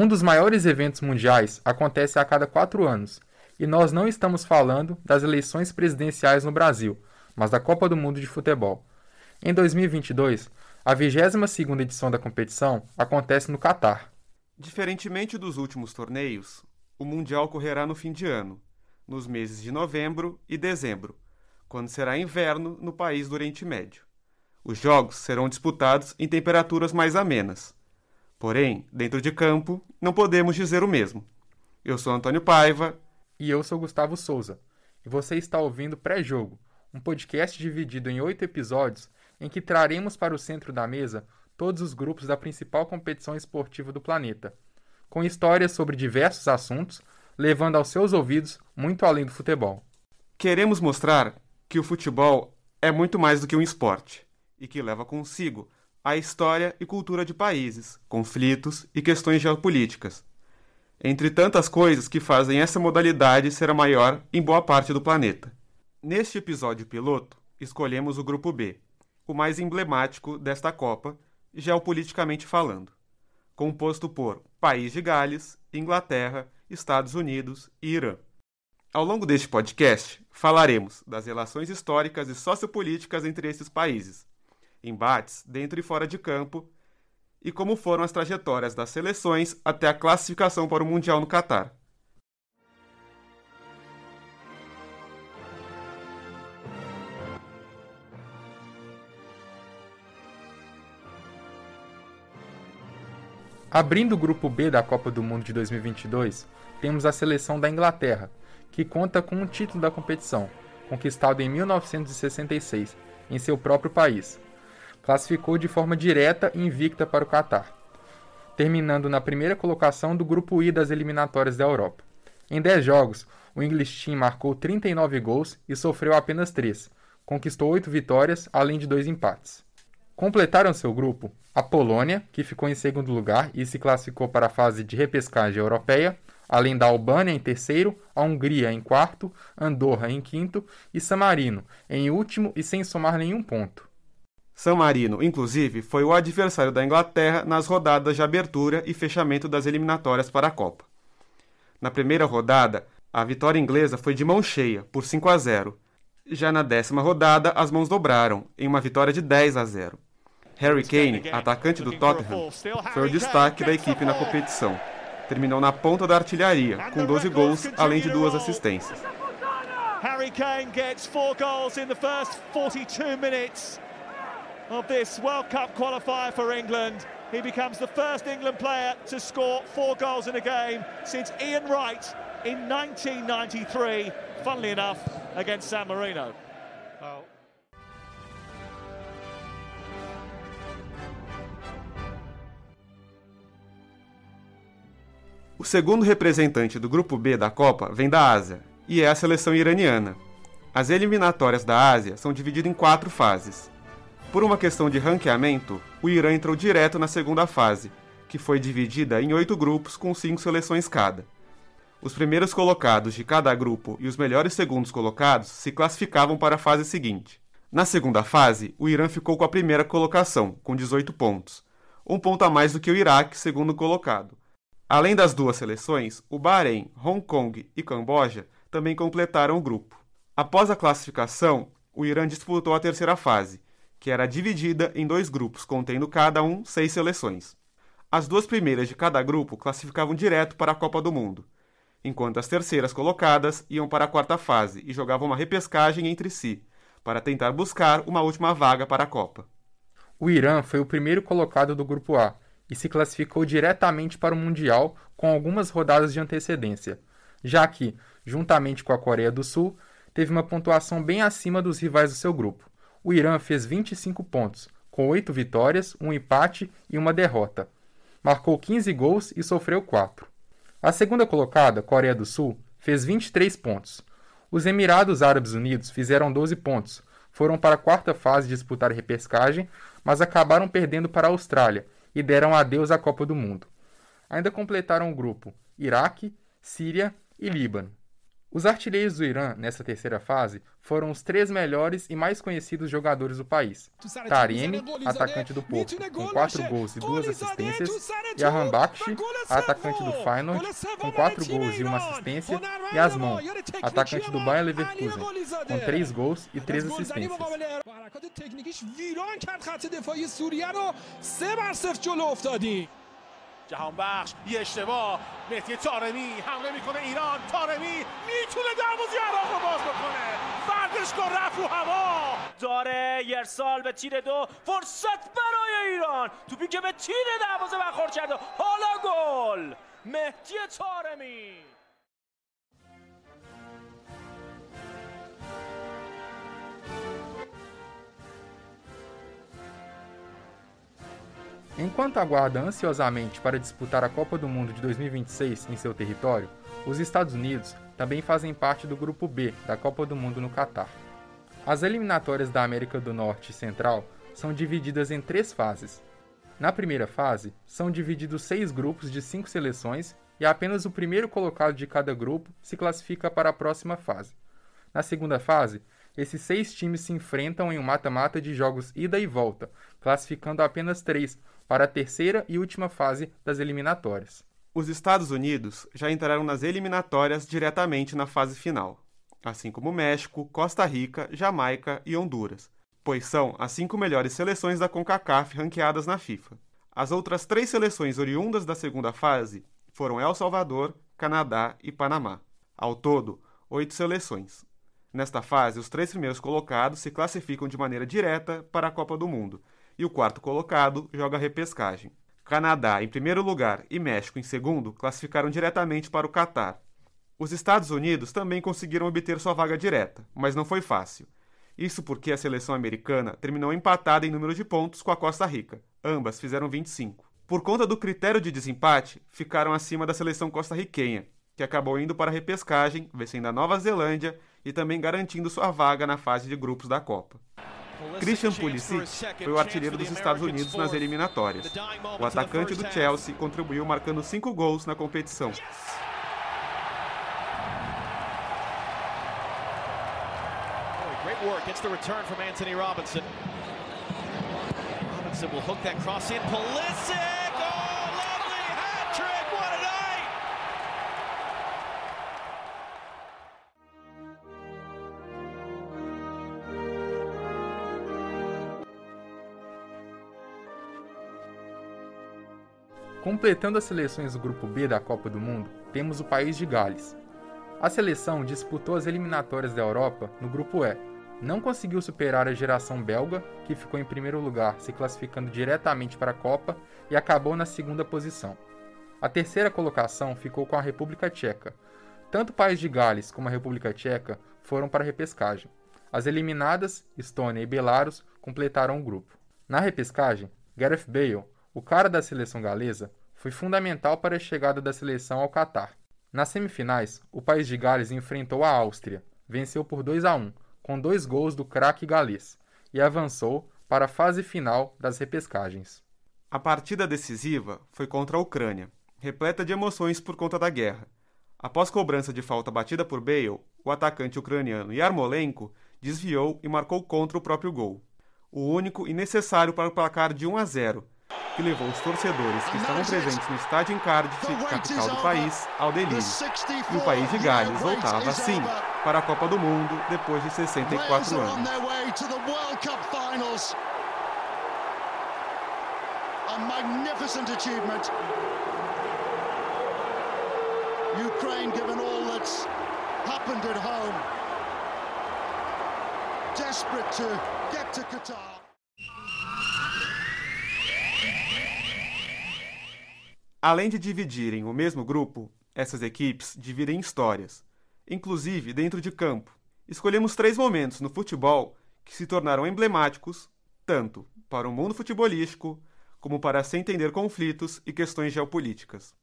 Um dos maiores eventos mundiais acontece a cada quatro anos, e nós não estamos falando das eleições presidenciais no Brasil, mas da Copa do Mundo de Futebol. Em 2022, a 22ª edição da competição acontece no Catar. Diferentemente dos últimos torneios, o Mundial ocorrerá no fim de ano, nos meses de novembro e dezembro, quando será inverno no país do Oriente Médio. Os jogos serão disputados em temperaturas mais amenas. Porém, dentro de campo, não podemos dizer o mesmo. Eu sou Antônio Paiva. E eu sou Gustavo Souza. E você está ouvindo Pré-Jogo, um podcast dividido em oito episódios em que traremos para o centro da mesa todos os grupos da principal competição esportiva do planeta, com histórias sobre diversos assuntos, levando aos seus ouvidos muito além do futebol. Queremos mostrar que o futebol é muito mais do que um esporte e que leva consigo a história e cultura de países, conflitos e questões geopolíticas, entre tantas coisas que fazem essa modalidade ser a maior em boa parte do planeta. Neste episódio piloto, escolhemos o grupo B, o mais emblemático desta Copa, geopoliticamente falando, composto por País de Gales, Inglaterra, Estados Unidos e Irã. Ao longo deste podcast, falaremos das relações históricas e sociopolíticas entre esses países, embates dentro e fora de campo e como foram as trajetórias das seleções até a classificação para o Mundial no Catar. Abrindo o grupo B da Copa do Mundo de 2022, temos a seleção da Inglaterra, que conta com um título da competição, conquistado em 1966, em seu próprio país. Classificou de forma direta e invicta para o Catar, terminando na primeira colocação do grupo I das eliminatórias da Europa. Em 10 jogos, o English Team marcou 39 gols e sofreu apenas 3, conquistou 8 vitórias, além de 2 empates. Completaram seu grupo a Polônia, que ficou em segundo lugar e se classificou para a fase de repescagem europeia, além da Albânia em terceiro, a Hungria em quarto, Andorra em quinto e San Marino em último e sem somar nenhum ponto. San Marino, inclusive, foi o adversário da Inglaterra nas rodadas de abertura e fechamento das eliminatórias para a Copa. Na primeira rodada, a vitória inglesa foi de mão cheia, por 5 a 0. Já na décima rodada, as mãos dobraram, em uma vitória de 10 a 0. Harry Kane, atacante do Tottenham, foi o destaque da equipe na competição. Terminou na ponta da artilharia, com 12 gols, além de duas assistências. Harry Kane gets four goals in the first 42 minutes of this World Cup qualifier for England. He becomes the first England player to score four goals in a game since Ian Wright in 1993, funnily enough, against San Marino. O segundo representante do grupo B da Copa vem da Ásia, e é a seleção iraniana. As eliminatórias da Ásia são divididas em quatro fases. Por uma questão de ranqueamento, o Irã entrou direto na segunda fase, que foi dividida em oito grupos com cinco seleções cada. Os primeiros colocados de cada grupo e os melhores segundos colocados se classificavam para a fase seguinte. Na segunda fase, o Irã ficou com a primeira colocação, com 18 pontos, um ponto a mais do que o Iraque, segundo colocado, Além das duas seleções, o Bahrein, Hong Kong e Camboja também completaram o grupo. Após a classificação, o Irã disputou a terceira fase, que era dividida em dois grupos, contendo cada um seis seleções. As duas primeiras de cada grupo classificavam direto para a Copa do Mundo, enquanto as terceiras colocadas iam para a quarta fase e jogavam uma repescagem entre si, para tentar buscar uma última vaga para a Copa. O Irã foi o primeiro colocado do grupo A e se classificou diretamente para o Mundial com algumas rodadas de antecedência, já que, juntamente com a Coreia do Sul, teve uma pontuação bem acima dos rivais do seu grupo. O Irã fez 25 pontos, com 8 vitórias, um empate e uma derrota. Marcou 15 gols e sofreu 4. A segunda colocada, Coreia do Sul, fez 23 pontos. Os Emirados Árabes Unidos fizeram 12 pontos, foram para a quarta fase disputar repescagem, mas acabaram perdendo para a Austrália, e deram adeus à Copa do Mundo. Ainda completaram o grupo Iraque, Síria e Líbano. Os artilheiros do Irã, nessa terceira fase, foram os três melhores e mais conhecidos jogadores do país. Taremi, atacante do Porto, com quatro gols e duas assistências, e Arhan Bakshi, atacante do Feyenoord, com quatro gols e uma assistência, e Asmon, atacante do Bayer Leverkusen, com três gols e três assistências. جهانبخش یه اشتباه. مهدی تارمی حمله می‌کنه ایران. تارمی می‌تونه دروازه عراق رو باز بکنه. ورزشگاه رفت رو هوا. داره یرسال به تیر دو فرصت برای ایران. توپی که به تیر دروازه برخورد کرده. حالا گل. مهدی تارمی Enquanto aguarda ansiosamente para disputar a Copa do Mundo de 2026 em seu território, os Estados Unidos também fazem parte do Grupo B da Copa do Mundo no Catar. As eliminatórias da América do Norte e Central são divididas em três fases. Na primeira fase, são divididos seis grupos de cinco seleções e apenas o primeiro colocado de cada grupo se classifica para a próxima fase. Na segunda fase, esses seis times se enfrentam em um mata-mata de jogos ida e volta, classificando apenas três para a terceira e última fase das eliminatórias. Os Estados Unidos já entraram nas eliminatórias diretamente na fase final, assim como México, Costa Rica, Jamaica e Honduras, pois são as cinco melhores seleções da CONCACAF ranqueadas na FIFA. As outras três seleções oriundas da segunda fase foram El Salvador, Canadá e Panamá. Ao todo, oito seleções. Nesta fase, os três primeiros colocados se classificam de maneira direta para a Copa do Mundo e o quarto colocado joga repescagem. Canadá em primeiro lugar e México em segundo classificaram diretamente para o Catar. Os Estados Unidos também conseguiram obter sua vaga direta, mas não foi fácil. Isso porque a seleção americana terminou empatada em número de pontos com a Costa Rica. Ambas fizeram 25. Por conta do critério de desempate, ficaram acima da seleção costarriquenha, que acabou indo para a repescagem, vencendo a Nova Zelândia e também garantindo sua vaga na fase de grupos da Copa. Christian Pulisic foi o artilheiro dos Estados Unidos nas eliminatórias. O atacante do Chelsea contribuiu marcando cinco gols na competição. Robinson. Will hook that cross in. Pulisic! Completando as seleções do Grupo B da Copa do Mundo, temos o país de Gales. A seleção disputou as eliminatórias da Europa no Grupo E. Não conseguiu superar a geração belga, que ficou em primeiro lugar, se classificando diretamente para a Copa e acabou na segunda posição. A terceira colocação ficou com a República Tcheca. Tanto o país de Gales como a República Tcheca foram para a repescagem. As eliminadas, Estônia e Belarus, completaram o grupo. Na repescagem, Gareth Bale, o cara da seleção galesa, foi fundamental para a chegada da seleção ao Catar. Nas semifinais, o país de Gales enfrentou a Áustria, venceu por 2 a 1, com dois gols do craque galês, e avançou para a fase final das repescagens. A partida decisiva foi contra a Ucrânia, repleta de emoções por conta da guerra. Após cobrança de falta batida por Bale, o atacante ucraniano Yarmolenko desviou e marcou contra o próprio gol. O único e necessário para o placar de 1 a 0, que levou os torcedores que estavam presentes no estádio em Cardiff, capital do país, ao delírio. E o país de Gales voltava, assim, para a Copa do Mundo depois de 64 anos. A magnificent achievement. Ukraine, given all that's happened at home, desperate to get to Qatar. Além de dividirem o mesmo grupo, essas equipes dividem histórias, inclusive dentro de campo. Escolhemos três momentos no futebol que se tornaram emblemáticos tanto para o mundo futebolístico como para se entender conflitos e questões geopolíticas.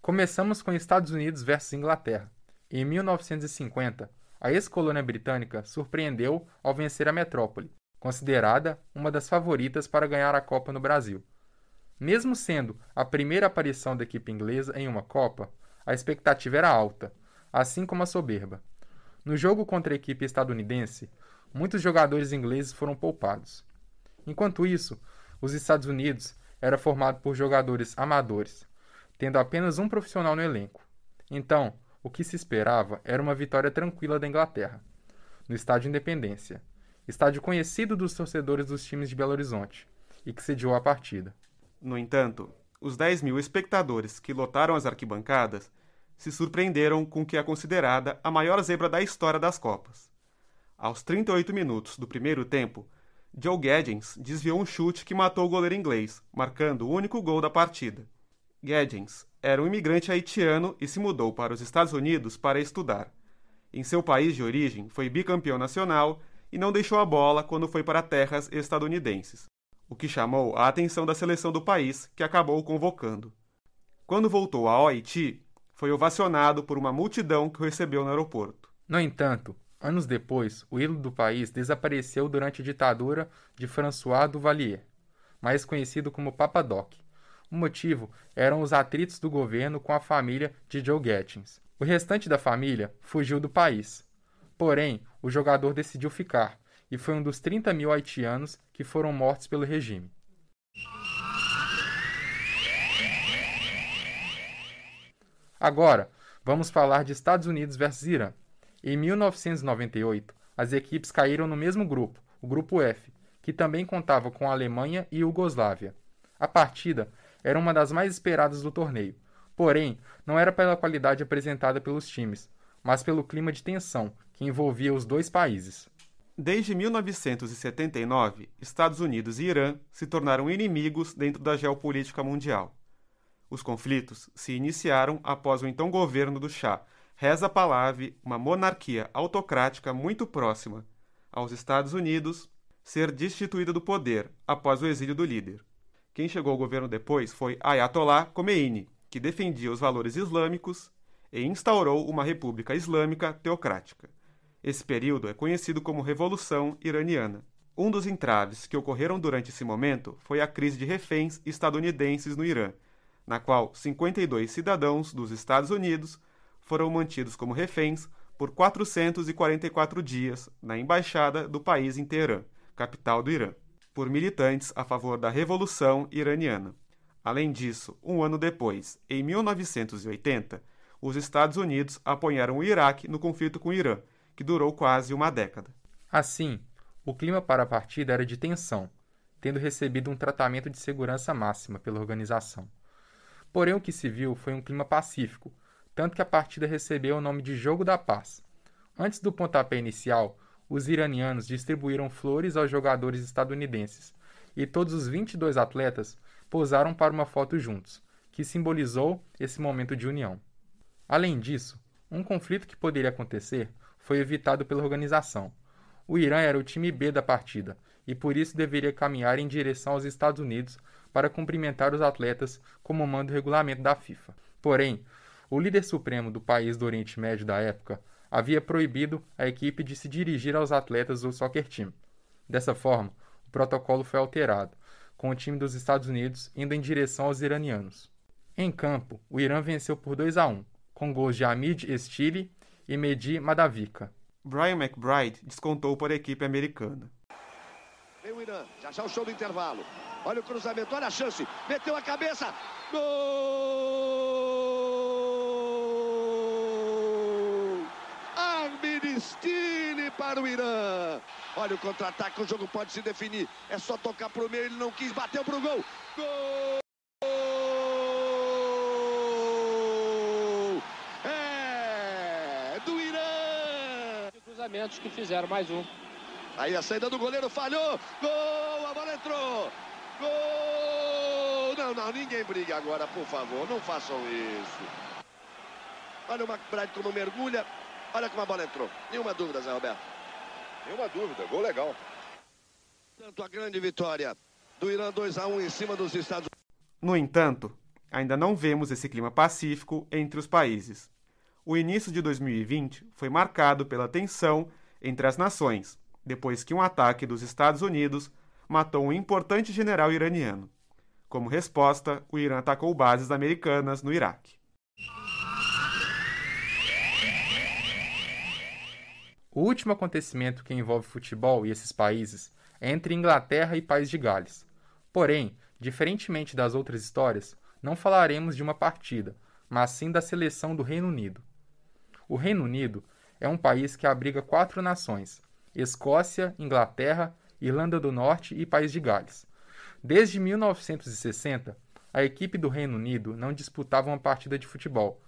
Começamos com Estados Unidos versus Inglaterra. Em 1950, a ex-colônia britânica surpreendeu ao vencer a metrópole, considerada uma das favoritas para ganhar a Copa no Brasil. Mesmo sendo a primeira aparição da equipe inglesa em uma Copa, a expectativa era alta. assim como a soberba. No jogo contra a equipe estadunidense, muitos jogadores ingleses foram poupados. Enquanto isso, os Estados Unidos era formado por jogadores amadores, tendo apenas um profissional no elenco. Então, o que se esperava era uma vitória tranquila da Inglaterra, no Estádio Independência, estádio conhecido dos torcedores dos times de Belo Horizonte, e que sediou a partida. No entanto, os 10 mil espectadores que lotaram as arquibancadas se surpreenderam com o que é considerada a maior zebra da história das Copas. Aos 38 minutos do primeiro tempo, Joe Gaddings desviou um chute que matou o goleiro inglês, marcando o único gol da partida. Gaddings era um imigrante haitiano e se mudou para os Estados Unidos para estudar. Em seu país de origem, foi bicampeão nacional e não deixou a bola quando foi para terras estadunidenses, o que chamou a atenção da seleção do país, que acabou convocando. Quando voltou ao Haiti, foi ovacionado por uma multidão que o recebeu no aeroporto. No entanto, anos depois, o ídolo do país desapareceu durante a ditadura de François Duvalier, mais conhecido como Papa Doc. O motivo eram os atritos do governo com a família de Joe Gattins. O restante da família fugiu do país. Porém, o jogador decidiu ficar e foi um dos 30 mil haitianos que foram mortos pelo regime. Agora, vamos falar de Estados Unidos versus Irã. Em 1998, as equipes caíram no mesmo grupo, o Grupo F, que também contava com a Alemanha e Iugoslávia. A partida era uma das mais esperadas do torneio. Porém, não era pela qualidade apresentada pelos times, mas pelo clima de tensão que envolvia os dois países. Desde 1979, Estados Unidos e Irã se tornaram inimigos dentro da geopolítica mundial. Os conflitos se iniciaram após o então governo do Shah, Reza Pahlavi, uma monarquia autocrática muito próxima aos Estados Unidos, ser destituída do poder após o exílio do líder. Quem chegou ao governo depois foi Ayatollah Khomeini, que defendia os valores islâmicos e instaurou uma república islâmica teocrática. Esse período é conhecido como Revolução Iraniana. Um dos entraves que ocorreram durante esse momento foi a crise de reféns estadunidenses no Irã, na qual 52 cidadãos dos Estados Unidos foram mantidos como reféns por 444 dias na embaixada do país em Teherã, capital do Irã por militantes a favor da Revolução Iraniana. Além disso, um ano depois, em 1980, os Estados Unidos apoiaram o Iraque no conflito com o Irã, que durou quase uma década. Assim, o clima para a partida era de tensão, tendo recebido um tratamento de segurança máxima pela organização. Porém, o que se viu foi um clima pacífico, tanto que a partida recebeu o nome de Jogo da Paz. Antes do pontapé inicial, os iranianos distribuíram flores aos jogadores estadunidenses e todos os 22 atletas posaram para uma foto juntos, que simbolizou esse momento de união. Além disso, um conflito que poderia acontecer foi evitado pela organização. O Irã era o time B da partida e por isso deveria caminhar em direção aos Estados Unidos para cumprimentar os atletas como manda o regulamento da FIFA. Porém, o líder supremo do país do Oriente Médio da época havia proibido a equipe de se dirigir aos atletas do soccer team. Dessa forma, o protocolo foi alterado, com o time dos Estados Unidos indo em direção aos iranianos. Em campo, o Irã venceu por 2 a 1, com gols de Hamid Estili e Mehdi Madavika. Brian McBride descontou para a equipe americana. Vem o Irã, já já o show do intervalo. Olha o cruzamento, olha a chance. Meteu a cabeça. Gol! Stile para o Irã. Olha o contra-ataque, o jogo pode se definir. É só tocar para o meio, ele não quis, bateu para o gol. Gol! É do Irã. Cruzamentos que fizeram mais um. Aí a saída do goleiro falhou. Gol! A bola entrou. Gol! Não, não, ninguém briga agora, por favor. Não façam isso. Olha o McBride como mergulha. Olha como a bola entrou. Nenhuma dúvida, Zé Roberto. Nenhuma dúvida. Gol legal. Tanto a grande vitória do Irã 2 a 1 em cima dos Estados Unidos. No entanto, ainda não vemos esse clima pacífico entre os países. O início de 2020 foi marcado pela tensão entre as nações, depois que um ataque dos Estados Unidos matou um importante general iraniano. Como resposta, o Irã atacou bases americanas no Iraque. O último acontecimento que envolve futebol e esses países é entre Inglaterra e País de Gales. Porém, diferentemente das outras histórias, não falaremos de uma partida, mas sim da seleção do Reino Unido. O Reino Unido é um país que abriga quatro nações: Escócia, Inglaterra, Irlanda do Norte e País de Gales. Desde 1960, a equipe do Reino Unido não disputava uma partida de futebol.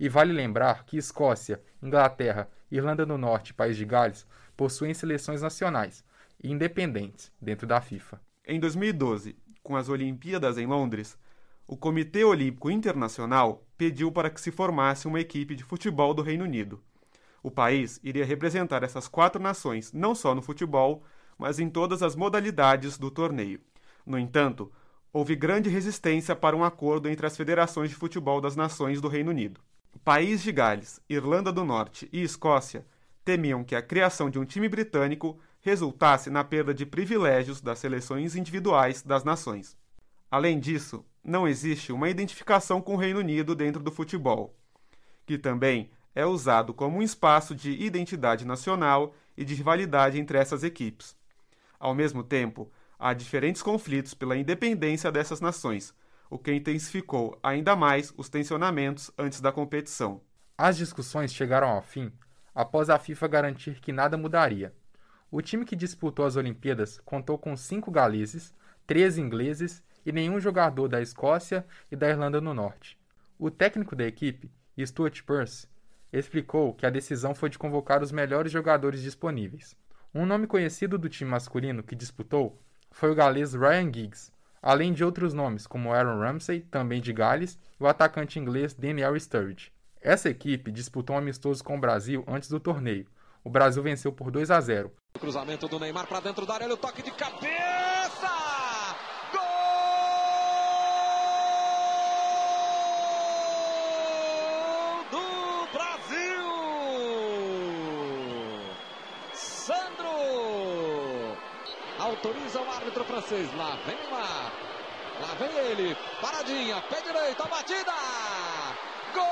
E vale lembrar que Escócia, Inglaterra, Irlanda do Norte e País de Gales possuem seleções nacionais independentes dentro da FIFA. Em 2012, com as Olimpíadas em Londres, o Comitê Olímpico Internacional pediu para que se formasse uma equipe de futebol do Reino Unido. O país iria representar essas quatro nações não só no futebol, mas em todas as modalidades do torneio. No entanto, houve grande resistência para um acordo entre as federações de futebol das nações do Reino Unido. País de Gales, Irlanda do Norte e Escócia temiam que a criação de um time britânico resultasse na perda de privilégios das seleções individuais das nações. Além disso, não existe uma identificação com o Reino Unido dentro do futebol, que também é usado como um espaço de identidade nacional e de rivalidade entre essas equipes. Ao mesmo tempo, há diferentes conflitos pela independência dessas nações, o que intensificou ainda mais os tensionamentos antes da competição. As discussões chegaram ao fim após a FIFA garantir que nada mudaria. O time que disputou as Olimpíadas contou com cinco galeses, três ingleses e nenhum jogador da Escócia e da Irlanda do Norte. O técnico da equipe, Stuart Pearce, explicou que a decisão foi de convocar os melhores jogadores disponíveis. Um nome conhecido do time masculino que disputou foi o galês Ryan Giggs, além de outros nomes como Aaron Ramsey, também de Gales, e o atacante inglês Daniel Sturridge. Essa equipe disputou um amistoso com o Brasil antes do torneio. O Brasil venceu por 2 a 0. O cruzamento do Neymar para dentro da área, o toque de cabeça! Autoriza o árbitro francês. Lá vem Neymar. Lá vem ele. Paradinha. Pé direito. A batida. Gol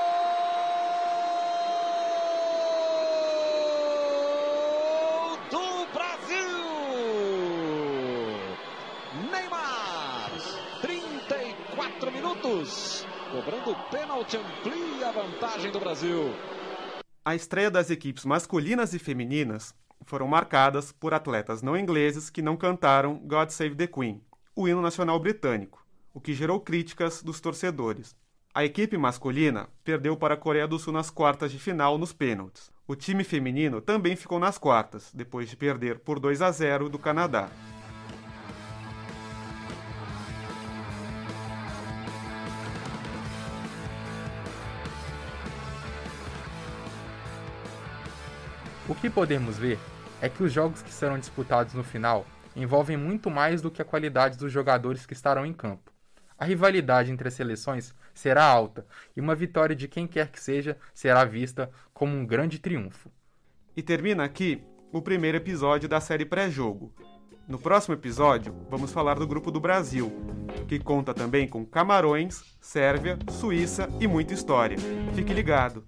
do Brasil. Neymar. 34 minutos. Cobrando pênalti amplia a vantagem do Brasil. A estreia das equipes masculinas e femininas foram marcadas por atletas não ingleses que não cantaram God Save the Queen, o hino nacional britânico, o que gerou críticas dos torcedores. A equipe masculina perdeu para a Coreia do Sul nas quartas de final nos pênaltis. O time feminino também ficou nas quartas, depois de perder por 2 a 0 do Canadá. O que podemos ver é que os jogos que serão disputados no final envolvem muito mais do que a qualidade dos jogadores que estarão em campo. A rivalidade entre as seleções será alta e uma vitória de quem quer que seja será vista como um grande triunfo. E termina aqui o primeiro episódio da série pré-jogo. No próximo episódio, vamos falar do grupo do Brasil, que conta também com Camarões, Sérvia, Suíça e muita história. Fique ligado!